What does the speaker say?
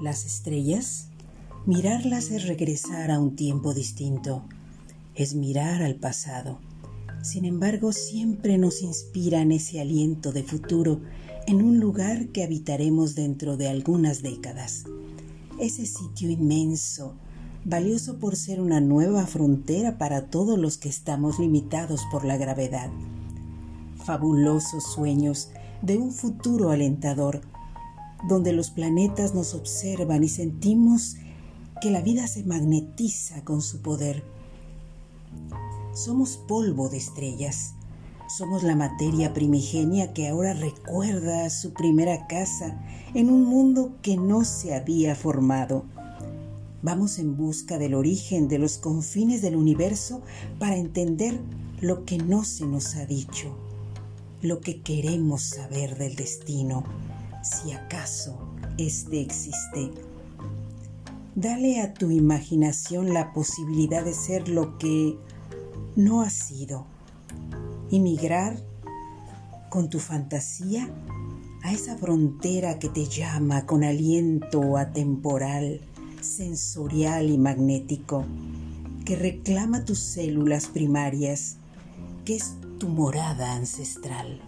Las estrellas, mirarlas es regresar a un tiempo distinto, es mirar al pasado. Sin embargo, siempre nos inspiran ese aliento de futuro en un lugar que habitaremos dentro de algunas décadas. Ese sitio inmenso, valioso por ser una nueva frontera para todos los que estamos limitados por la gravedad. Fabulosos sueños de un futuro alentador donde los planetas nos observan y sentimos que la vida se magnetiza con su poder. Somos polvo de estrellas, somos la materia primigenia que ahora recuerda su primera casa en un mundo que no se había formado. Vamos en busca del origen de los confines del universo para entender lo que no se nos ha dicho, lo que queremos saber del destino si acaso éste existe. Dale a tu imaginación la posibilidad de ser lo que no has sido y migrar con tu fantasía a esa frontera que te llama con aliento atemporal, sensorial y magnético, que reclama tus células primarias, que es tu morada ancestral.